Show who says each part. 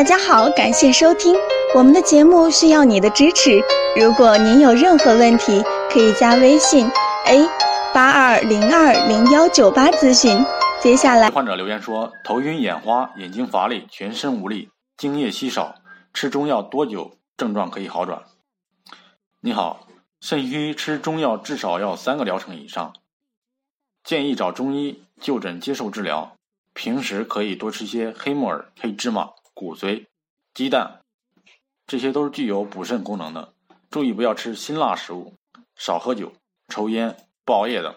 Speaker 1: 大家好，感谢收听我们的节目，需要你的支持。如果您有任何问题，可以加微信 a 八二零二零幺九八咨询。接下来，
Speaker 2: 患者留言说：头晕眼花，眼睛乏力，全身无力，精液稀少，吃中药多久症状可以好转？你好，肾虚吃中药至少要三个疗程以上，建议找中医就诊接受治疗。平时可以多吃些黑木耳、黑芝麻。骨髓、鸡蛋，这些都是具有补肾功能的。注意不要吃辛辣食物，少喝酒、抽烟、不熬夜等。